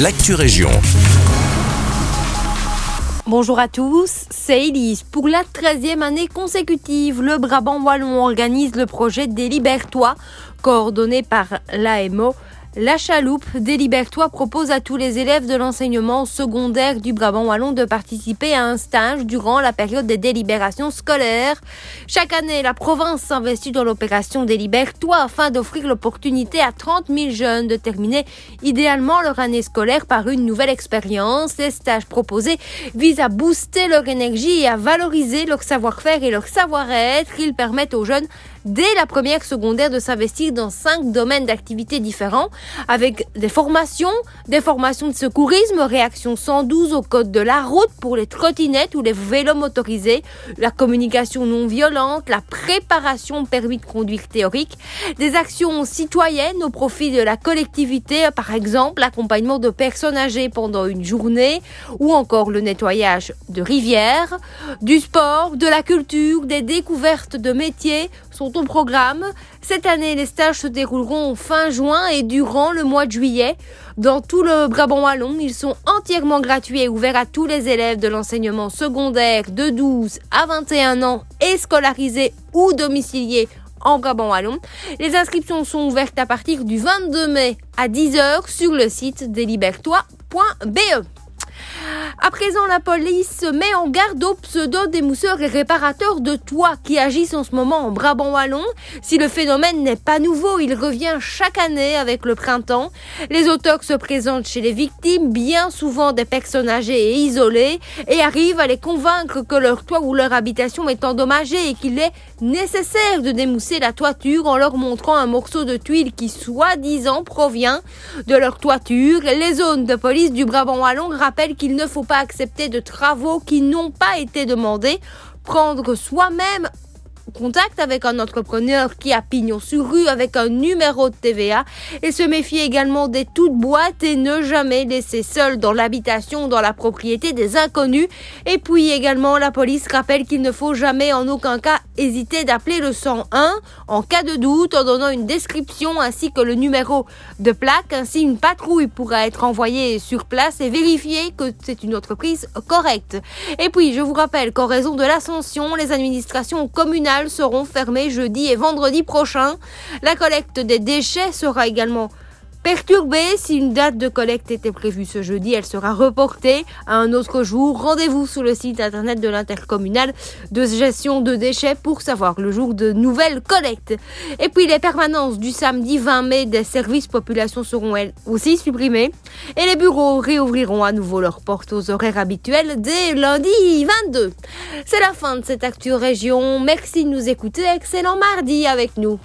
l'actu région. Bonjour à tous, c'est Elise. Pour la 13e année consécutive, le Brabant Wallon organise le projet des Libertois, coordonné par l'AMO la chaloupe des propose à tous les élèves de l'enseignement secondaire du Brabant Wallon de participer à un stage durant la période des délibérations scolaires. Chaque année, la province s'investit dans l'opération des afin d'offrir l'opportunité à 30 000 jeunes de terminer idéalement leur année scolaire par une nouvelle expérience. Les stages proposés visent à booster leur énergie et à valoriser leur savoir-faire et leur savoir-être. Ils permettent aux jeunes dès la première secondaire de s'investir dans cinq domaines d'activité différents avec des formations, des formations de secourisme, réaction 112 au code de la route pour les trottinettes ou les vélos motorisés, la communication non violente, la préparation permis de conduire théorique, des actions citoyennes au profit de la collectivité, par exemple l'accompagnement de personnes âgées pendant une journée ou encore le nettoyage de rivières, du sport, de la culture, des découvertes de métiers sont au programme. Cette année, les stages se dérouleront fin juin et durant le mois de juillet. Dans tout le Brabant Wallon, ils sont entièrement gratuits et ouverts à tous les élèves de l'enseignement secondaire de 12 à 21 ans et scolarisés ou domiciliés en Brabant Wallon. Les inscriptions sont ouvertes à partir du 22 mai à 10h sur le site delibertois.be. À présent, la police met en garde aux pseudo démousseurs et réparateurs de toits qui agissent en ce moment en Brabant Wallon. Si le phénomène n'est pas nouveau, il revient chaque année avec le printemps. Les auteurs se présentent chez les victimes, bien souvent des personnes âgées et isolées, et arrivent à les convaincre que leur toit ou leur habitation est endommagée et qu'il est nécessaire de démousser la toiture en leur montrant un morceau de tuile qui soi-disant provient de leur toiture. Les zones de police du Brabant Wallon rappellent qu'il ne faut pas accepter de travaux qui n'ont pas été demandés, prendre soi-même contact avec un entrepreneur qui a pignon sur rue avec un numéro de TVA et se méfier également des toutes boîtes et ne jamais laisser seul dans l'habitation dans la propriété des inconnus. Et puis également, la police rappelle qu'il ne faut jamais en aucun cas hésiter d'appeler le 101 en cas de doute en donnant une description ainsi que le numéro de plaque. Ainsi, une patrouille pourra être envoyée sur place et vérifier que c'est une entreprise correcte. Et puis, je vous rappelle qu'en raison de l'ascension, les administrations communales seront fermées jeudi et vendredi prochain. La collecte des déchets sera également perturbée. Si une date de collecte était prévue ce jeudi, elle sera reportée à un autre jour. Rendez-vous sur le site internet de l'intercommunal de gestion de déchets pour savoir le jour de nouvelles collectes. Et puis les permanences du samedi 20 mai des services population seront elles aussi supprimées et les bureaux réouvriront à nouveau leurs portes aux horaires habituels dès lundi 22. C'est la fin de cette Actu Région. Merci de nous écouter. Excellent mardi avec nous.